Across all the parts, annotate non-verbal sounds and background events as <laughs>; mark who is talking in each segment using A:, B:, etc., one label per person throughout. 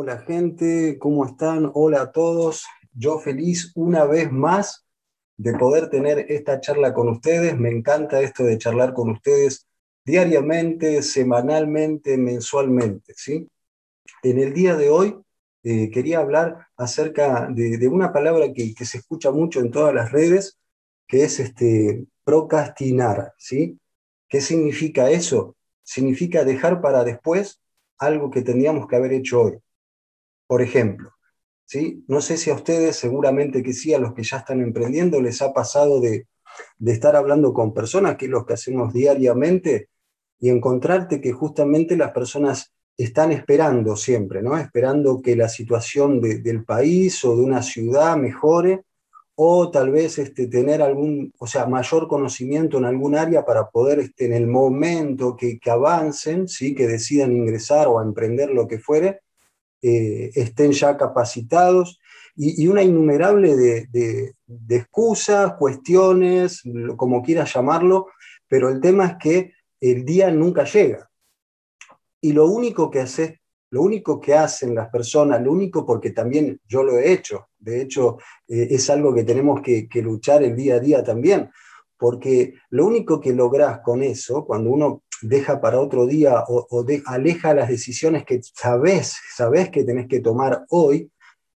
A: Hola gente, ¿cómo están? Hola a todos. Yo feliz una vez más de poder tener esta charla con ustedes. Me encanta esto de charlar con ustedes diariamente, semanalmente, mensualmente. ¿sí? En el día de hoy eh, quería hablar acerca de, una palabra que, se escucha mucho en todas las redes, que es este, procrastinar. ¿sí? ¿Qué significa eso? Significa dejar para después algo que tendríamos que haber hecho hoy. Por ejemplo, ¿sí? no sé si a ustedes, seguramente que sí, a los que ya están emprendiendo, les ha pasado de, estar hablando con personas, que es lo que hacemos diariamente, y encontrarte que justamente las personas están esperando siempre, ¿no? Esperando que la situación del país o de una ciudad mejore, o tal vez este, tener algún, o sea, mayor conocimiento en algún área para poder, este, en el momento que, que avancen, ¿sí? que decidan ingresar o emprender lo que fuere, eh, estén ya capacitados y, una innumerable de, excusas, cuestiones, como quieras llamarlo, pero el tema es que el día nunca llega. Y lo único que hace, lo único que hacen las personas, lo único porque también yo lo he hecho, de hecho eh, es algo que tenemos que, que luchar el día a día también, porque lo único que logras con eso, cuando uno deja para otro día o, aleja las decisiones que sabes, sabes que tenés que tomar hoy,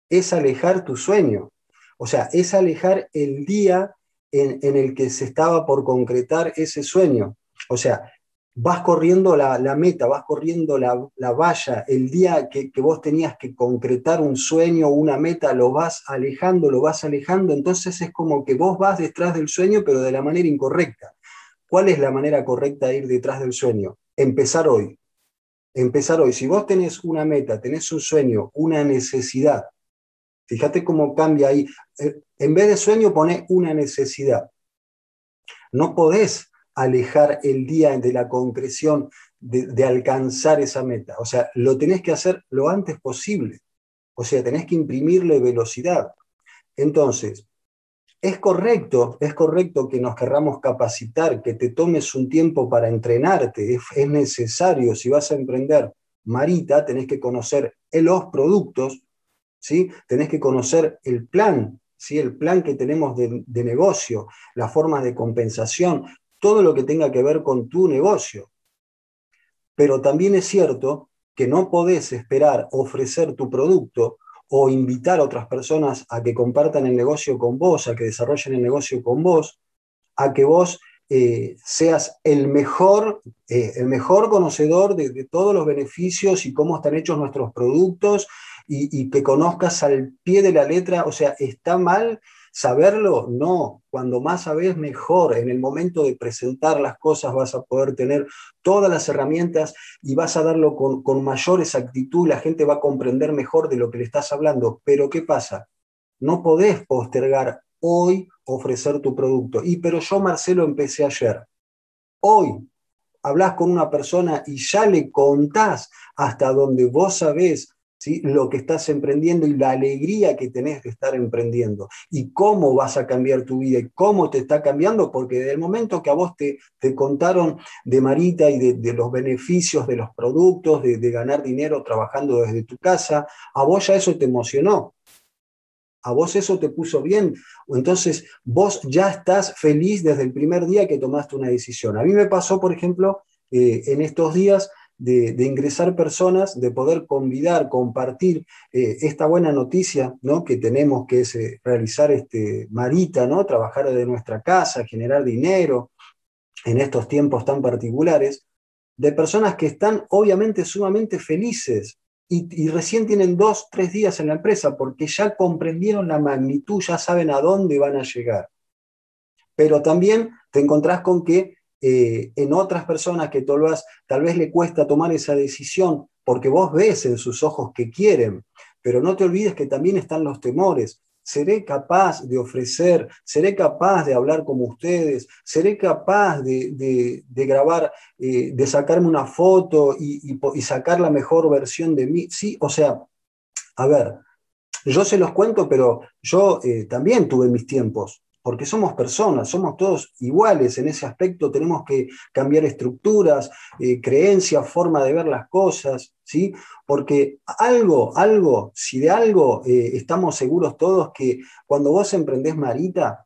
A: es alejar tu sueño. O sea, es alejar el día en, el que se estaba por concretar ese sueño. O sea, vas corriendo la, meta, vas corriendo la, valla, el día que, que, vos tenías que concretar un sueño o una meta, lo vas alejando, lo vas alejando, entonces es como que vos vas detrás del sueño, pero de la manera incorrecta. ¿Cuál es la manera correcta de ir detrás del sueño? Empezar hoy. Empezar hoy. Si vos tenés una meta, tenés un sueño, una necesidad, fíjate cómo cambia ahí. Eh, en vez de sueño, pone una necesidad. No podés alejar el día de la concreción de, de, alcanzar esa meta. O sea, lo tenés que hacer lo antes posible. O sea, tenés que imprimirle velocidad. Entonces, es correcto, es correcto que nos querramos capacitar, que te tomes un tiempo para entrenarte, es, necesario, si vas a emprender Marita, tenés que conocer los productos, ¿sí? tenés que conocer el plan, ¿sí? el plan que tenemos de, de negocio, la forma de compensación, todo lo que tenga que ver con tu negocio. Pero también es cierto que no podés esperar ofrecer tu producto o invitar a otras personas a que compartan el negocio con vos, a que desarrollen el negocio con vos, a que vos eh, seas el mejor, eh, el mejor conocedor de, todos los beneficios y cómo están hechos nuestros productos y, y que conozcas al pie de la letra, o sea, está mal Saberlo, no. Cuando más sabes, mejor. En el momento de presentar las cosas vas a poder tener todas las herramientas y vas a darlo con, con mayor exactitud. La gente va a comprender mejor de lo que le estás hablando. Pero ¿qué pasa? No podés postergar hoy ofrecer tu producto. Y pero yo, Marcelo, empecé ayer. Hoy hablas con una persona y ya le contás hasta donde vos sabés lo que estás emprendiendo y la alegría que tenés de estar emprendiendo. Y cómo vas a cambiar tu vida y cómo te está cambiando, porque desde el momento que a vos te, te contaron de Marita y de, los beneficios de los productos, de, de ganar dinero trabajando desde tu casa, a vos ya eso te emocionó. A vos eso te puso bien, entonces vos ya estás feliz desde el primer día que tomaste una decisión. A mí me pasó, por ejemplo, eh, en estos días de, ingresar personas, de poder convidar, compartir eh, esta buena noticia ¿no? que tenemos, que eh, realizar este, Marita, ¿no? trabajar de nuestra casa, generar dinero en estos tiempos tan particulares, de personas que están obviamente sumamente felices y, y, recién tienen dos, tres días en la empresa porque ya comprendieron la magnitud, ya saben a dónde van a llegar. Pero también te encontrás con que eh, en otras personas que tal vez, tal vez le cuesta tomar esa decisión porque vos ves en sus ojos que quieren, pero no te olvides que también están los temores. ¿Seré capaz de ofrecer? ¿Seré capaz de hablar como ustedes? ¿Seré capaz de, grabar, eh, de sacarme una foto y, sacar la mejor versión de mí? Sí, o sea, a ver, yo se los cuento, pero yo eh, también tuve mis tiempos porque somos personas, somos todos iguales en ese aspecto, tenemos que cambiar estructuras, eh, creencias, forma de ver las cosas, ¿sí? Porque algo, algo, si de algo eh, estamos seguros todos que cuando vos emprendés Marita,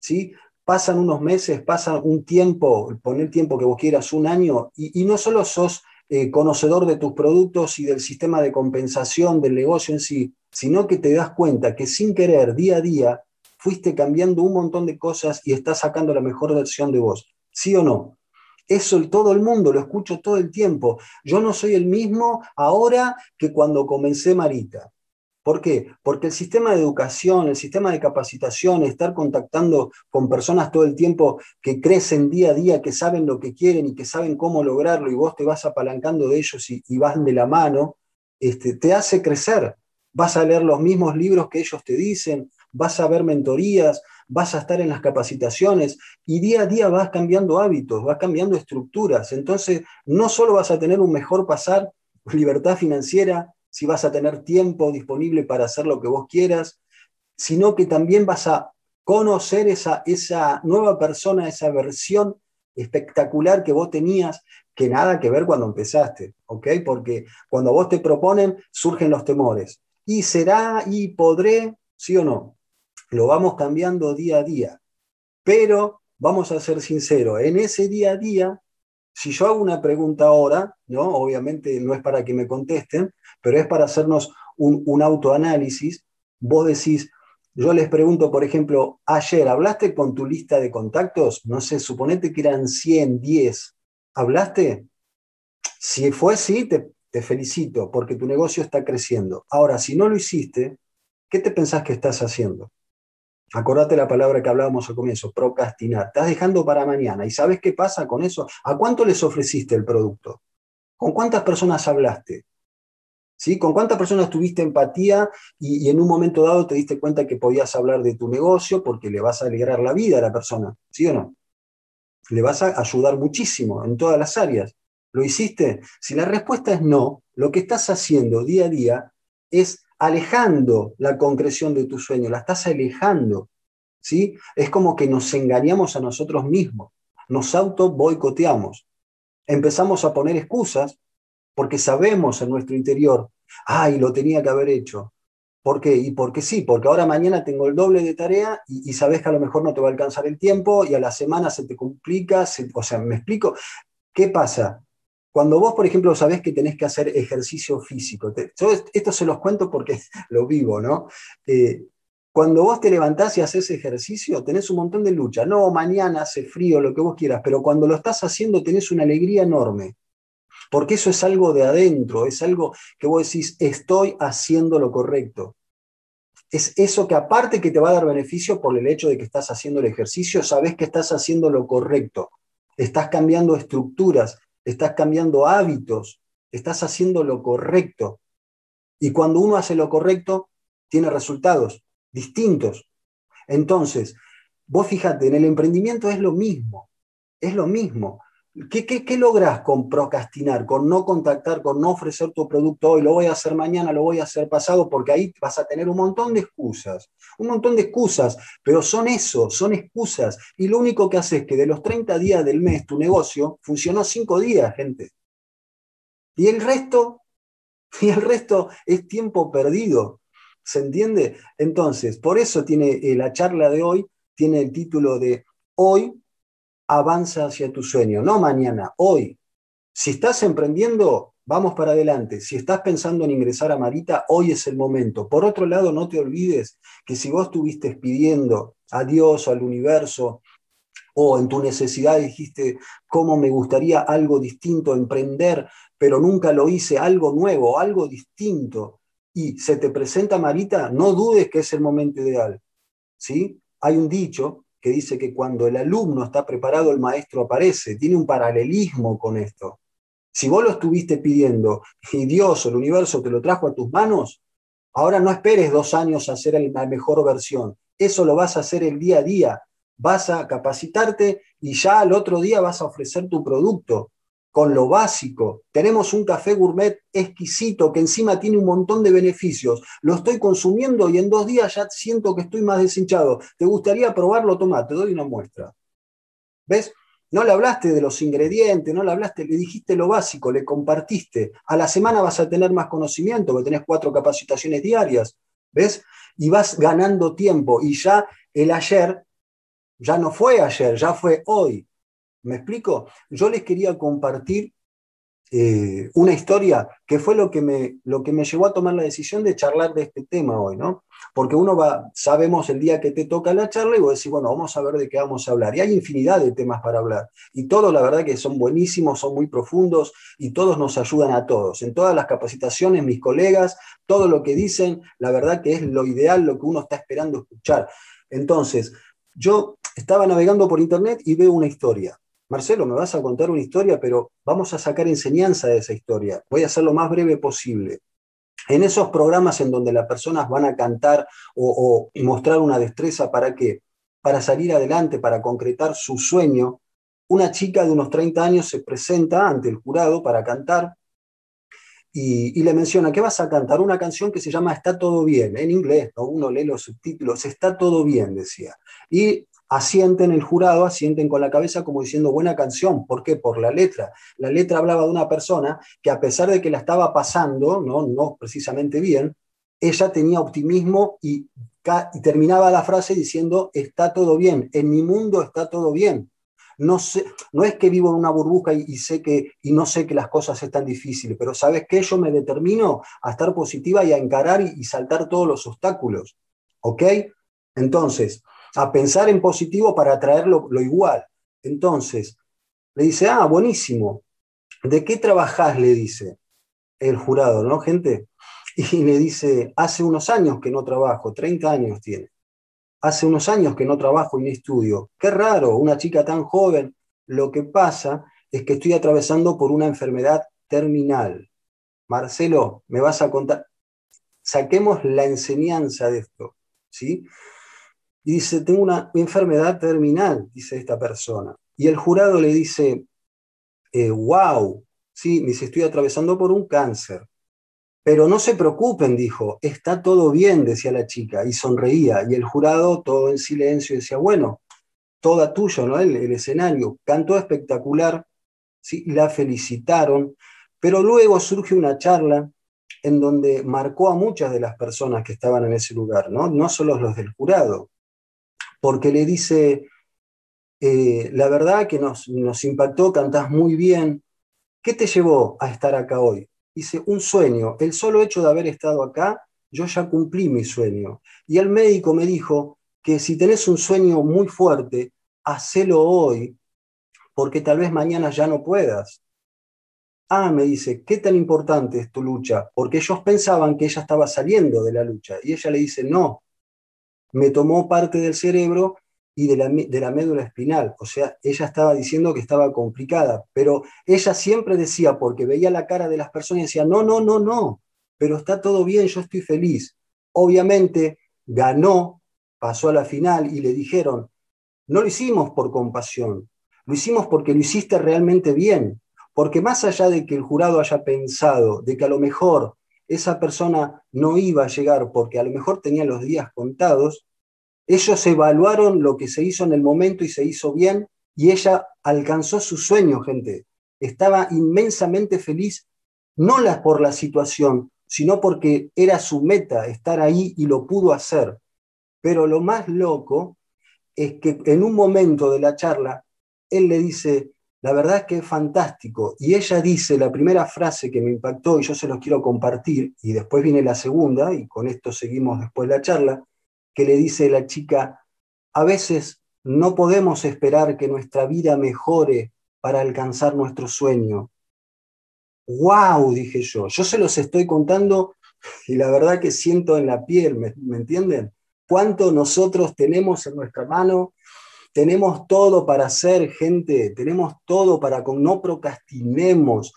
A: ¿sí? Pasan unos meses, pasa un tiempo, poner tiempo que vos quieras, un año, y, no solo sos eh, conocedor de tus productos y del sistema de compensación del negocio en sí, sino que te das cuenta que sin querer, día a día, fuiste cambiando un montón de cosas y estás sacando la mejor versión de vos. ¿Sí o no? Eso todo el mundo, lo escucho todo el tiempo. Yo no soy el mismo ahora que cuando comencé Marita. ¿Por qué? Porque el sistema de educación, el sistema de capacitación, estar contactando con personas todo el tiempo que crecen día a día, que saben lo que quieren y que saben cómo lograrlo y vos te vas apalancando de ellos y, vas de la mano, este, te hace crecer. Vas a leer los mismos libros que ellos te dicen, vas a ver mentorías, vas a estar en las capacitaciones y día a día vas cambiando hábitos, vas cambiando estructuras. Entonces, no solo vas a tener un mejor pasar, libertad financiera, si vas a tener tiempo disponible para hacer lo que vos quieras, sino que también vas a conocer esa, esa nueva persona, esa versión espectacular que vos tenías, que nada que ver cuando empezaste, ¿ok? Porque cuando vos te proponen, surgen los temores. ¿Y será y podré? ¿Sí o no? Lo vamos cambiando día a día. Pero vamos a ser sinceros, en ese día a día, si yo hago una pregunta ahora, ¿no? obviamente no es para que me contesten, pero es para hacernos un, autoanálisis, vos decís, yo les pregunto, por ejemplo, ayer, ¿hablaste con tu lista de contactos? No sé, suponete que eran 100, 10. ¿Hablaste? Si fue así, te, te felicito, porque tu negocio está creciendo. Ahora, si no lo hiciste, ¿qué te pensás que estás haciendo? Acordate la palabra que hablábamos al comienzo, procrastinar. Estás dejando para mañana. ¿Y sabes qué pasa con eso? ¿A cuánto les ofreciste el producto? ¿Con cuántas personas hablaste? ¿Sí? ¿Con cuántas personas tuviste empatía y, y, en un momento dado te diste cuenta que podías hablar de tu negocio porque le vas a alegrar la vida a la persona? ¿Sí o no? Le vas a ayudar muchísimo en todas las áreas. ¿Lo hiciste? Si la respuesta es no, lo que estás haciendo día a día es alejando la concreción de tu sueño, la estás alejando. ¿sí? Es como que nos engañamos a nosotros mismos, nos auto boicoteamos. Empezamos a poner excusas porque sabemos en nuestro interior, ay, lo tenía que haber hecho. ¿Por qué? Y porque sí, porque ahora mañana tengo el doble de tarea y, sabes que a lo mejor no te va a alcanzar el tiempo y a la semana se te complica, o sea, me explico. ¿Qué pasa? Cuando vos, por ejemplo, sabés que tenés que hacer ejercicio físico, yo esto se los cuento porque <laughs> lo vivo, ¿no? Eh, cuando vos te levantás y haces ejercicio, tenés un montón de lucha. No, mañana hace frío, lo que vos quieras, pero cuando lo estás haciendo tenés una alegría enorme. Porque eso es algo de adentro, es algo que vos decís, estoy haciendo lo correcto. Es eso que aparte que te va a dar beneficio por el hecho de que estás haciendo el ejercicio, sabés que estás haciendo lo correcto. Estás cambiando estructuras, estás cambiando hábitos, estás haciendo lo correcto. Y cuando uno hace lo correcto, tiene resultados distintos. Entonces, vos fíjate, en el emprendimiento es lo mismo, es lo mismo. ¿Qué, logras con procrastinar, con no contactar, con no ofrecer tu producto hoy? Lo voy a hacer mañana, lo voy a hacer pasado, porque ahí vas a tener un montón de excusas, un montón de excusas, pero son eso, son excusas. Y lo único que hace es que de los 30 días del mes tu negocio funcionó 5 días, gente. Y el resto, <laughs> y el resto es tiempo perdido. ¿Se entiende? Entonces, por eso tiene eh, la charla de hoy, tiene el título de Hoy avanza hacia tu sueño, no mañana, hoy. Si estás emprendiendo, vamos para adelante. Si estás pensando en ingresar a Marita, hoy es el momento. Por otro lado, no te olvides que si vos estuviste pidiendo a Dios o al universo, o en tu necesidad dijiste, ¿cómo me gustaría algo distinto, emprender, pero nunca lo hice, algo nuevo, algo distinto? Y se te presenta Marita, no dudes que es el momento ideal. ¿sí? Hay un dicho que dice que cuando el alumno está preparado, el maestro aparece. Tiene un paralelismo con esto. Si vos lo estuviste pidiendo y Dios o el universo te lo trajo a tus manos, ahora no esperes dos años a hacer la mejor versión. Eso lo vas a hacer el día a día. Vas a capacitarte y ya al otro día vas a ofrecer tu producto con lo básico. Tenemos un café gourmet exquisito que encima tiene un montón de beneficios. Lo estoy consumiendo y en dos días ya siento que estoy más deshinchado. ¿Te gustaría probarlo? Toma, te doy una muestra. ¿Ves? no le hablaste de los ingredientes, no le hablaste, le dijiste lo básico, le compartiste. A la semana vas a tener más conocimiento, porque tenés cuatro capacitaciones diarias, ¿ves? Y vas ganando tiempo y ya el ayer ya no fue ayer, ya fue hoy. ¿Me explico? Yo les quería compartir eh, una historia que fue lo que, me, lo que me llevó a tomar la decisión de charlar de este tema hoy, ¿no? Porque uno va, sabemos el día que te toca la charla y vos decís, bueno, vamos a ver de qué vamos a hablar. Y hay infinidad de temas para hablar. Y todos, la verdad, que son buenísimos, son muy profundos y todos nos ayudan a todos. En todas las capacitaciones, mis colegas, todo lo que dicen, la verdad que es lo ideal, lo que uno está esperando escuchar. Entonces, yo estaba navegando por internet y veo una historia. Marcelo, me vas a contar una historia, pero vamos a sacar enseñanza de esa historia. Voy a hacer lo más breve posible. En esos programas en donde las personas van a cantar o, mostrar una destreza para qué? Para salir adelante, para concretar su sueño, una chica de unos 30 años se presenta ante el jurado para cantar y, le menciona que vas a cantar una canción que se llama Está todo bien, en inglés, ¿no? uno lee los subtítulos, Está todo bien, decía. Y asienten el jurado, asienten con la cabeza como diciendo buena canción. ¿Por qué? Por la letra. La letra hablaba de una persona que a pesar de que la estaba pasando, no, no precisamente bien, ella tenía optimismo y, terminaba la frase diciendo está todo bien, en mi mundo está todo bien. No, sé, no es que vivo en una burbuja y, sé que, y no sé que las cosas están difíciles, pero ¿sabes qué? Yo me determino a estar positiva y a encarar y, y saltar todos los obstáculos. ¿Ok? Entonces, a pensar en positivo para atraer lo, igual. Entonces, le dice, ah, buenísimo. ¿De qué trabajás? Le dice el jurado, ¿no, gente? <laughs> Y le dice, hace unos años que no trabajo, 30 años tiene. Hace unos años que no trabajo y no estudio. Qué raro, una chica tan joven. Lo que pasa es que estoy atravesando por una enfermedad terminal. Marcelo, me vas a contar. Saquemos la enseñanza de esto, ¿sí? Y dice, tengo una enfermedad terminal, dice esta persona. Y el jurado le dice, wow, eh, sí, me dice, estoy atravesando por un cáncer. Pero no se preocupen, dijo, está todo bien, decía la chica, y sonreía. Y el jurado, todo en silencio, decía, bueno, toda tuyo, ¿no? El, el escenario. Cantó espectacular, ¿sí? la felicitaron, pero luego surge una charla en donde marcó a muchas de las personas que estaban en ese lugar, ¿no? No solo los del jurado porque le dice, eh, la verdad que nos, nos impactó, cantás muy bien, ¿qué te llevó a estar acá hoy? Dice, un sueño, el solo hecho de haber estado acá, yo ya cumplí mi sueño. Y el médico me dijo que si tenés un sueño muy fuerte, hacelo hoy, porque tal vez mañana ya no puedas. Ah, me dice, ¿qué tan importante es tu lucha? Porque ellos pensaban que ella estaba saliendo de la lucha. Y ella le dice, no, me tomó parte del cerebro y de la, de la, médula espinal. O sea, ella estaba diciendo que estaba complicada, pero ella siempre decía, porque veía la cara de las personas y decía, no, no, no, no, pero está todo bien, yo estoy feliz. Obviamente ganó, pasó a la final y le dijeron, no lo hicimos por compasión, lo hicimos porque lo hiciste realmente bien, porque más allá de que el jurado haya pensado de que a lo mejor esa persona no iba a llegar porque a lo mejor tenía los días contados, ellos evaluaron lo que se hizo en el momento y se hizo bien y ella alcanzó su sueño, gente. Estaba inmensamente feliz, no por la situación, sino porque era su meta estar ahí y lo pudo hacer. Pero lo más loco es que en un momento de la charla, él le dice, la verdad es que es fantástico. Y ella dice la primera frase que me impactó y yo se los quiero compartir, y después viene la segunda, y con esto seguimos después la charla, que le dice la chica, a veces no podemos esperar que nuestra vida mejore para alcanzar nuestro sueño. ¡Wow! dije yo. Yo se los estoy contando y la verdad que siento en la piel, ¿me, ¿me entienden? Cuánto nosotros tenemos en nuestra mano tenemos todo para hacer, gente, tenemos todo para con no procrastinemos.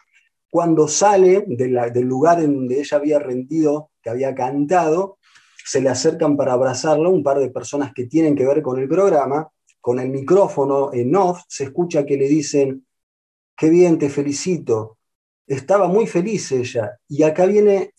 A: Cuando sale del lugar en donde ella había rendido, que había cantado, se le acercan para abrazarla un par de personas que tienen que ver con el programa, con el micrófono en off, se escucha que le dicen, qué bien, te felicito. Estaba muy feliz ella. Y acá viene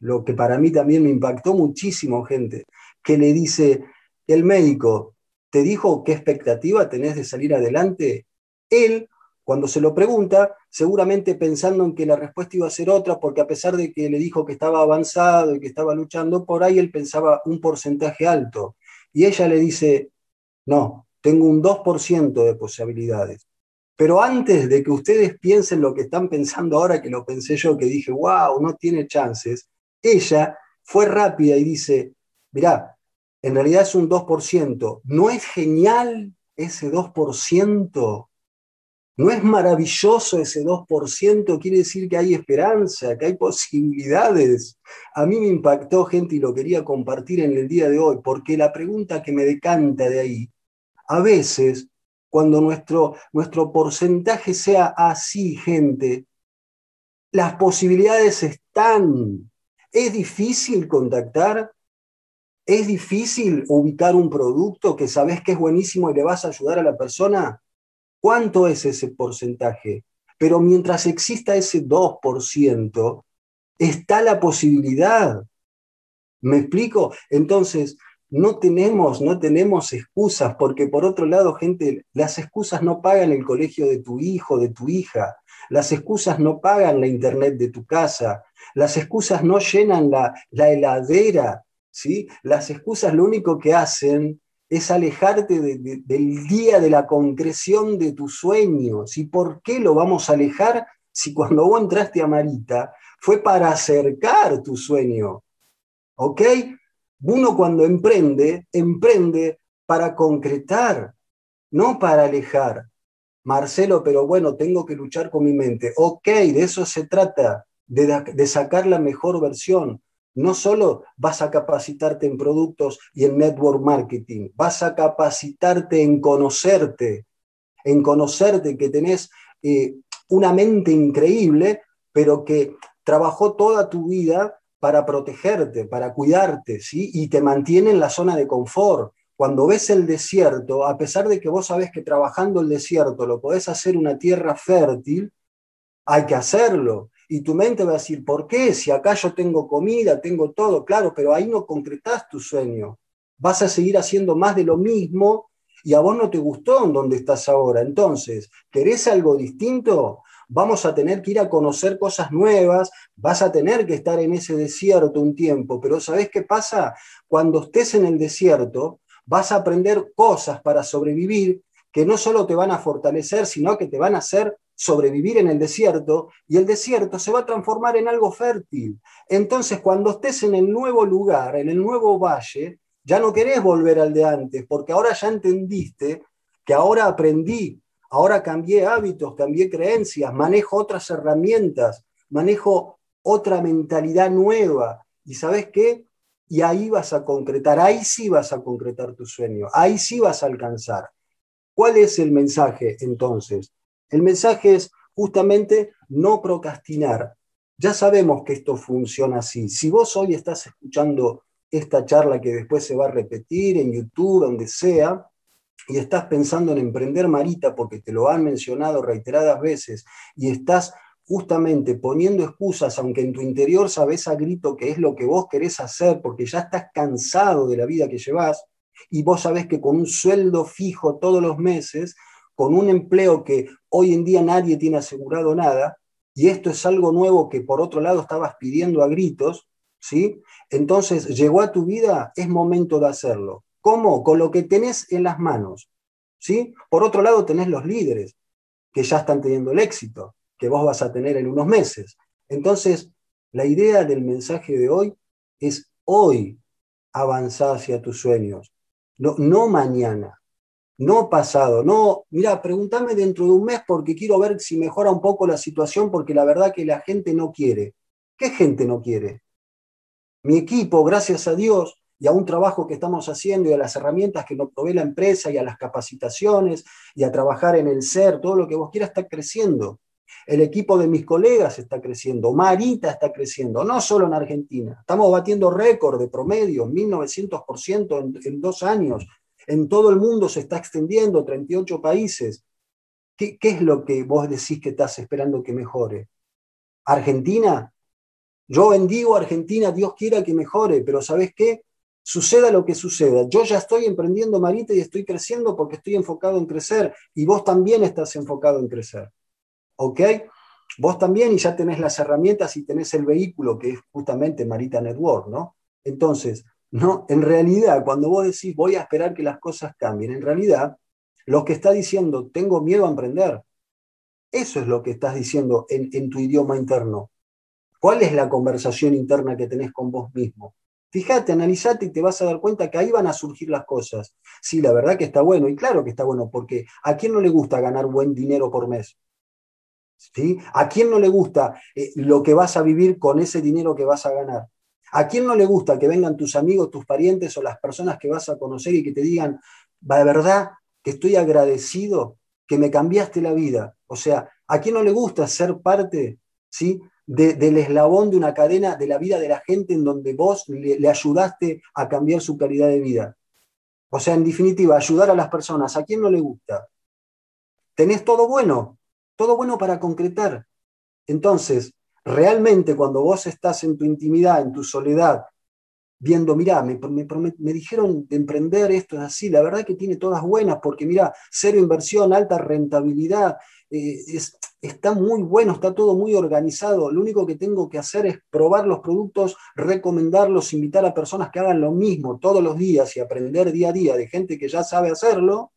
A: lo que para mí también me impactó muchísimo, gente, que le dice, el médico, te dijo qué expectativa tenés de salir adelante Él, cuando se lo pregunta, seguramente pensando en que la respuesta iba a ser otra, porque a pesar de que le dijo que estaba avanzado y que estaba luchando, por ahí él pensaba un porcentaje alto. Y ella le dice, no, tengo un 2% de posibilidades. Pero antes de que ustedes piensen lo que están pensando ahora, que lo pensé yo, que dije, wow, no tiene chances, ella fue rápida y dice, mirá, en realidad es un 2%. ¿No es genial ese 2%? ¿No es maravilloso ese 2%? Quiere decir que hay esperanza, que hay posibilidades. A mí me impactó, gente, y lo quería compartir en el día de hoy, porque la pregunta que me decanta de ahí, a veces, cuando nuestro, nuestro porcentaje sea así, gente, las posibilidades están. ¿Es difícil contactar? ¿Es difícil ubicar un producto que sabes que es buenísimo y le vas a ayudar a la persona? ¿Cuánto es ese porcentaje? Pero mientras exista ese 2%, está la posibilidad. ¿Me explico? Entonces, no tenemos, no tenemos excusas, porque por otro lado, gente, las excusas no pagan el colegio de tu hijo, de tu hija, las excusas no pagan la internet de tu casa, las excusas no llenan la, la heladera, ¿sí? Las excusas lo único que hacen es alejarte del día de la concreción de tus sueños. ¿Y por qué lo vamos a alejar si cuando vos entraste a Marita fue para acercar tu sueño? ¿Ok? Uno cuando emprende, emprende para concretar, no para alejar. Marcelo, pero bueno, tengo que luchar con mi mente. Ok, de eso se trata, de, de sacar la mejor versión no solo vas a capacitarte en productos y en network marketing, vas a capacitarte en conocerte, en conocerte que tenés eh, una mente increíble, pero que trabajó toda tu vida para protegerte, para cuidarte, ¿sí? Y te mantiene en la zona de confort. Cuando ves el desierto, a pesar de que vos sabés que trabajando el desierto lo podés hacer una tierra fértil, hay que hacerlo. Y tu mente va a decir, ¿por qué? Si acá yo tengo comida, tengo todo, claro, pero ahí no concretás tu sueño. Vas a seguir haciendo más de lo mismo y a vos no te gustó en donde estás ahora. Entonces, ¿querés algo distinto? Vamos a tener que ir a conocer cosas nuevas, vas a tener que estar en ese desierto un tiempo, pero ¿sabés qué pasa? Cuando estés en el desierto, vas a aprender cosas para sobrevivir que no solo te van a fortalecer, sino que te van a hacer sobrevivir en el desierto y el desierto se va a transformar en algo fértil. Entonces, cuando estés en el nuevo lugar, en el nuevo valle, ya no querés volver al de antes, porque ahora ya entendiste que ahora aprendí, ahora cambié hábitos, cambié creencias, manejo otras herramientas, manejo otra mentalidad nueva. ¿Y sabes qué? Y ahí vas a concretar, ahí sí vas a concretar tu sueño, ahí sí vas a alcanzar. ¿Cuál es el mensaje entonces? El mensaje es justamente no procrastinar. Ya sabemos que esto funciona así. Si vos hoy estás escuchando esta charla que después se va a repetir en YouTube, donde sea, y estás pensando en emprender Marita porque te lo han mencionado reiteradas veces y estás justamente poniendo excusas, aunque en tu interior sabes a grito que es lo que vos querés hacer porque ya estás cansado de la vida que llevas y vos sabés que con un sueldo fijo todos los meses con un empleo que hoy en día nadie tiene asegurado nada, y esto es algo nuevo que por otro lado estabas pidiendo a gritos, ¿sí? Entonces llegó a tu vida, es momento de hacerlo. ¿Cómo? Con lo que tenés en las manos, ¿sí? Por otro lado tenés los líderes que ya están teniendo el éxito, que vos vas a tener en unos meses. Entonces, la idea del mensaje de hoy es hoy avanzar hacia tus sueños, no, no mañana no pasado, no, mira, pregúntame dentro de un mes porque quiero ver si mejora un poco la situación porque la verdad que la gente no quiere. ¿Qué gente no quiere? Mi equipo, gracias a Dios y a un trabajo que estamos haciendo y a las herramientas que nos provee la empresa y a las capacitaciones y a trabajar en el ser, todo lo que vos quieras está creciendo. El equipo de mis colegas está creciendo, Marita está creciendo, no solo en Argentina. Estamos batiendo récord de promedio, 1900% en, en dos años en todo el mundo se está extendiendo, 38 países. ¿Qué, es lo que vos decís que estás esperando que mejore? ¿Argentina? Yo bendigo a Argentina, Dios quiera que mejore, pero ¿sabes qué? suceda lo que suceda. Yo ya estoy emprendiendo, Marita, y estoy creciendo porque estoy enfocado en crecer y vos también estás enfocado en crecer. ¿Ok? Vos también y ya tenés las herramientas y tenés el vehículo que es justamente Marita Network, ¿no? Entonces, no, en realidad, cuando vos decís voy a esperar que las cosas cambien, en realidad, lo que está diciendo tengo miedo a emprender, eso es lo que estás diciendo en, tu idioma interno. ¿Cuál es la conversación interna que tenés con vos mismo? Fíjate, analizate y te vas a dar cuenta que ahí van a surgir las cosas. Sí, la verdad que está bueno, y claro que está bueno, porque ¿a quién no le gusta ganar buen dinero por mes? ¿Sí? ¿A quién no le gusta eh, lo que vas a vivir con ese dinero que vas a ganar? ¿A quién no le gusta que vengan tus amigos, tus parientes o las personas que vas a conocer y que te digan, de verdad que estoy agradecido que me cambiaste la vida? O sea, ¿a quién no le gusta ser parte ¿sí? del eslabón de una cadena de la vida de la gente en donde vos le, ayudaste a cambiar su calidad de vida? O sea, en definitiva, ayudar a las personas. ¿A quién no le gusta? Tenés todo bueno, todo bueno para concretar. Entonces, realmente cuando vos estás en tu intimidad, en tu soledad, viendo, mirá, me, dijeron de emprender esto es así, la verdad que tiene todas buenas, porque mirá, cero inversión, alta rentabilidad, eh, está muy bueno, está todo muy organizado, lo único que tengo que hacer es probar los productos, recomendarlos, invitar a personas que hagan lo mismo todos los días y aprender día a día de gente que ya sabe hacerlo,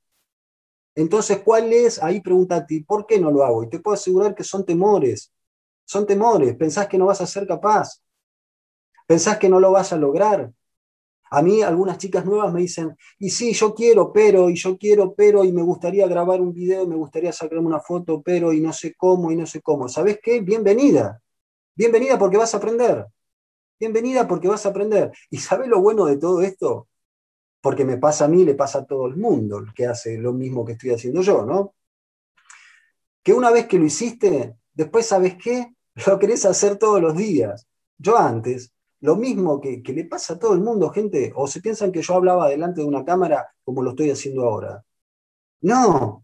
A: entonces, ¿cuál es? Ahí pregúntate, ¿por qué no lo hago? Y te puedo asegurar que son temores. Son temores. Pensás que no vas a ser capaz. Pensás que no lo vas a lograr. A mí algunas chicas nuevas me dicen, y sí, yo quiero, pero, y yo quiero, pero, y me gustaría grabar un video, me gustaría sacarme una foto, pero, y no sé cómo, y no sé cómo. ¿Sabes qué? Bienvenida. Bienvenida porque vas a aprender. Bienvenida porque vas a aprender. ¿Y sabes lo bueno de todo esto? porque me pasa a mí, le pasa a todo el mundo, el que hace lo mismo que estoy haciendo yo, ¿no? Que una vez que lo hiciste, después, ¿sabes qué? Lo querés hacer todos los días. Yo antes, lo mismo que, que le pasa a todo el mundo, gente, o se piensan que yo hablaba delante de una cámara como lo estoy haciendo ahora. No,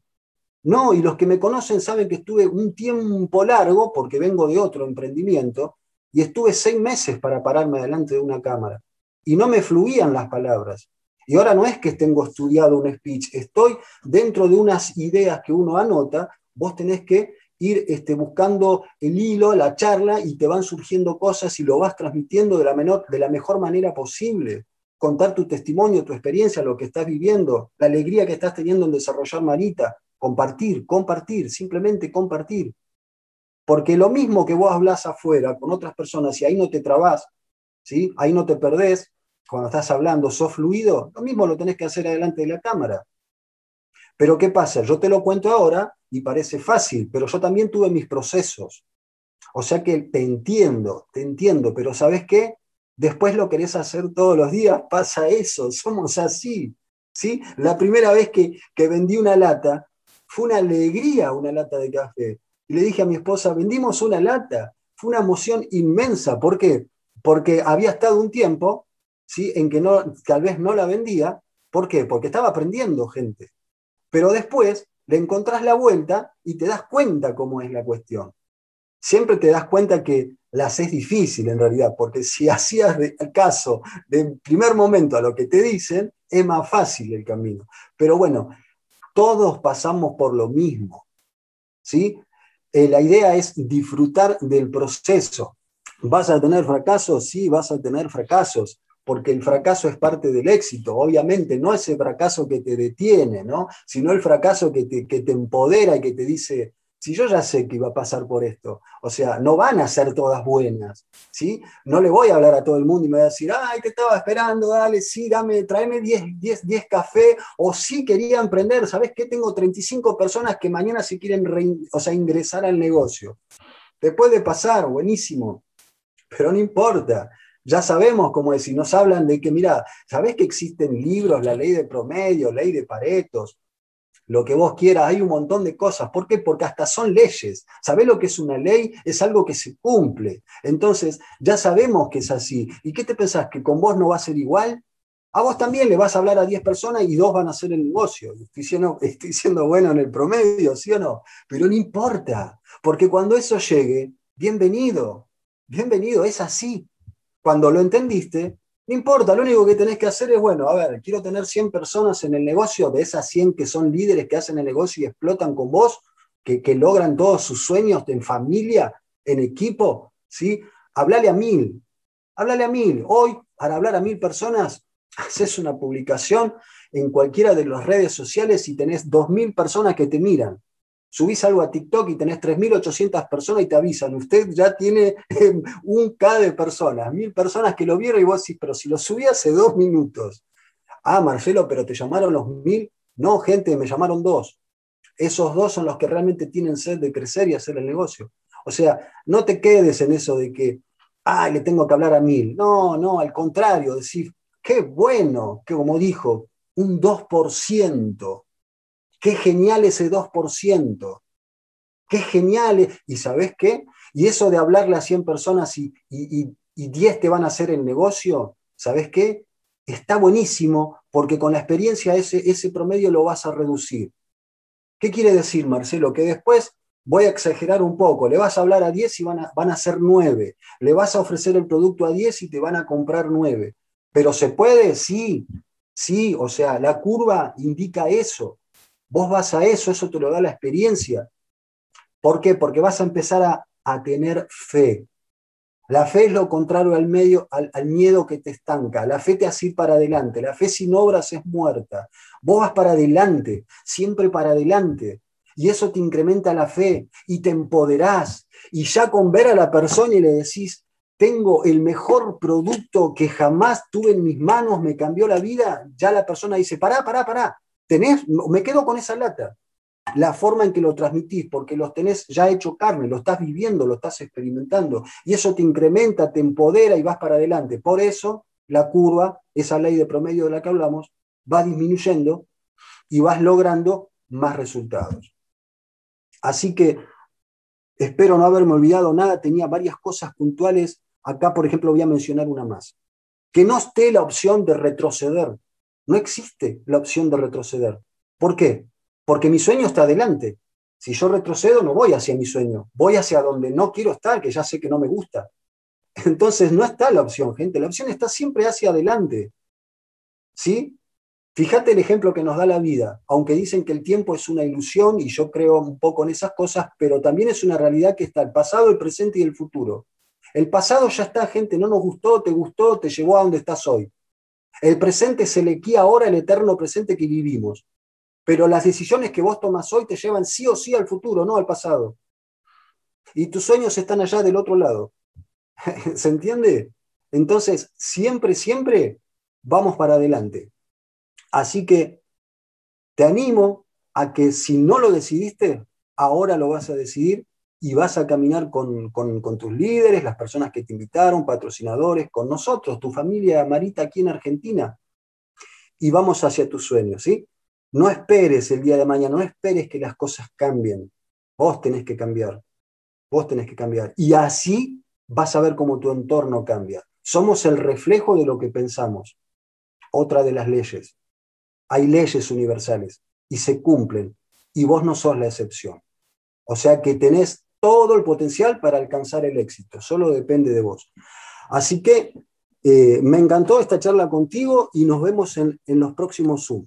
A: no, y los que me conocen saben que estuve un tiempo largo, porque vengo de otro emprendimiento, y estuve seis meses para pararme delante de una cámara. Y no me fluían las palabras. Y ahora no es que tengo estudiado un speech, estoy dentro de unas ideas que uno anota, vos tenés que ir este, buscando el hilo, la charla, y te van surgiendo cosas y lo vas transmitiendo de la, menor, de la mejor manera posible. Contar tu testimonio, tu experiencia, lo que estás viviendo, la alegría que estás teniendo en desarrollar Marita, compartir, compartir, simplemente compartir. Porque lo mismo que vos hablas afuera con otras personas y ahí no te trabás, ¿sí? ahí no te perdés, cuando estás hablando, sos fluido, lo mismo lo tenés que hacer adelante de la cámara. Pero ¿qué pasa? Yo te lo cuento ahora y parece fácil, pero yo también tuve mis procesos. O sea que te entiendo, te entiendo, pero ¿sabes qué? Después lo querés hacer todos los días, <laughs> pasa eso, somos así. ¿sí? La primera vez que, que vendí una lata, fue una alegría una lata de café. Y le dije a mi esposa, vendimos una lata. Fue una emoción inmensa. ¿Por qué? Porque había estado un tiempo en que no, tal vez no la vendía. ¿Por qué? Porque estaba aprendiendo gente. Pero después le encontrás la vuelta y te das cuenta cómo es la cuestión. Siempre te das cuenta que la haces difícil en realidad, porque si hacías caso de primer momento a lo que te dicen, es más fácil el camino. Pero bueno, todos pasamos por lo mismo. ¿sí? Eh, la idea es disfrutar del proceso. ¿Vas a tener fracasos? Sí, vas a tener fracasos porque el fracaso es parte del éxito, obviamente, no ese fracaso que te detiene, ¿no? sino el fracaso que te, que te empodera y que te dice, si yo ya sé que iba a pasar por esto, o sea, no van a ser todas buenas, ¿sí? No le voy a hablar a todo el mundo y me voy a decir, ay, te estaba esperando, dale, sí, dame, tráeme 10, 10, 10 café, o sí quería emprender, ¿sabes qué? Tengo 35 personas que mañana se quieren o sea, ingresar al negocio. Te puede pasar, buenísimo, pero no importa, ya sabemos es, y nos hablan de que, mira, ¿sabés que existen libros, la ley de promedio, ley de paretos? Lo que vos quieras, hay un montón de cosas. ¿Por qué? Porque hasta son leyes. ¿Sabés lo que es una ley? Es algo que se cumple. Entonces, ya sabemos que es así. ¿Y qué te pensás? ¿Que con vos no va a ser igual? A vos también le vas a hablar a 10 personas y dos van a hacer el negocio. Estoy siendo, <laughs> estoy siendo bueno en el promedio, ¿sí o no? Pero no importa, porque cuando eso llegue, bienvenido, bienvenido, es así. Cuando lo entendiste, No importa, lo único que tenés que hacer es, bueno, a ver, quiero tener 100 personas en el negocio, de esas 100 que son líderes que hacen el negocio y explotan con vos, que, logran todos sus sueños en familia, en equipo, ¿sí? Hablale a mil, háblale a mil. Hoy, para hablar a mil personas, <laughs> haces una publicación en cualquiera de las redes sociales y tenés 2.000 personas que te miran subís algo a TikTok y tenés 3.800 personas y te avisan, usted ya tiene em, un K de personas, mil personas que lo vieron y vos decís, pero si lo subí hace dos minutos. Ah, Marcelo, pero te llamaron los mil. No, gente, me llamaron dos. Esos dos son los que realmente tienen sed de crecer y hacer el negocio. O sea, no te quedes en eso de que, ah, le tengo que hablar a mil. No, no, al contrario, decir, qué bueno, que como dijo, un 2%. Qué genial ese 2%. Qué genial. ¿Y sabes qué? Y eso de hablarle a 100 personas y, 10 te van a hacer el negocio, ¿sabes qué? Está buenísimo porque con la experiencia ese, ese promedio lo vas a reducir. ¿Qué quiere decir, Marcelo? Que después voy a exagerar un poco, le vas a hablar a 10 y van a, van a ser 9, le vas a ofrecer el producto a 10 y te van a comprar 9. Pero ¿se puede? Sí, sí, o sea, la curva indica eso. Vos vas a eso, eso te lo da la experiencia. ¿Por qué? Porque vas a empezar a, tener fe. La fe es lo contrario al, medio, al, miedo que te estanca. La fe te hace ir para adelante. La fe sin obras es muerta. Vos vas para adelante, siempre para adelante. Y eso te incrementa la fe y te empoderás. Y ya con ver a la persona y le decís, tengo el mejor producto que jamás tuve en mis manos, me cambió la vida, ya la persona dice, pará, pará, pará, tenés, me quedo con esa lata. La forma en que lo transmitís, porque los tenés ya hecho carne, lo estás viviendo, lo estás experimentando, y eso te incrementa, te empodera y vas para adelante. Por eso la curva, esa ley de promedio de la que hablamos, va disminuyendo y vas logrando más resultados. Así que espero no haberme olvidado nada, tenía varias cosas puntuales. Acá, por ejemplo, voy a mencionar una más. Que no esté la opción de retroceder. No existe la opción de retroceder. ¿Por qué? Porque mi sueño está adelante. Si yo retrocedo, no voy hacia mi sueño, voy hacia donde no quiero estar, que ya sé que no me gusta. <laughs> Entonces no está la opción, gente. La opción está siempre hacia adelante. ¿Sí? Fíjate el ejemplo que nos da la vida, aunque dicen que el tiempo es una ilusión y yo creo un poco en esas cosas, pero también es una realidad que está el pasado, el presente y el futuro. El pasado ya está, gente, no nos gustó, te gustó, te llevó a donde estás hoy. El presente se le guía ahora el eterno presente que vivimos. Pero las decisiones que vos tomas hoy te llevan sí o sí al futuro, no al pasado. Y tus sueños están allá del otro lado. <laughs> ¿Se entiende? Entonces, siempre, siempre vamos para adelante. Así que te animo a que si no lo decidiste, ahora lo vas a decidir y vas a caminar con, tus líderes, las personas que te invitaron, patrocinadores, con nosotros, tu familia Marita aquí en Argentina, y vamos hacia tus sueños, ¿sí? No esperes el día de mañana, no esperes que las cosas cambien. Vos tenés que cambiar, vos tenés que cambiar. Y así vas a ver cómo tu entorno cambia. Somos el reflejo de lo que pensamos. Otra de las leyes. Hay leyes universales y se cumplen, y vos no sos la excepción. O sea que tenés todo el potencial para alcanzar el éxito, solo depende de vos. Así que eh, me encantó esta charla contigo y nos vemos en, en los próximos Zoom.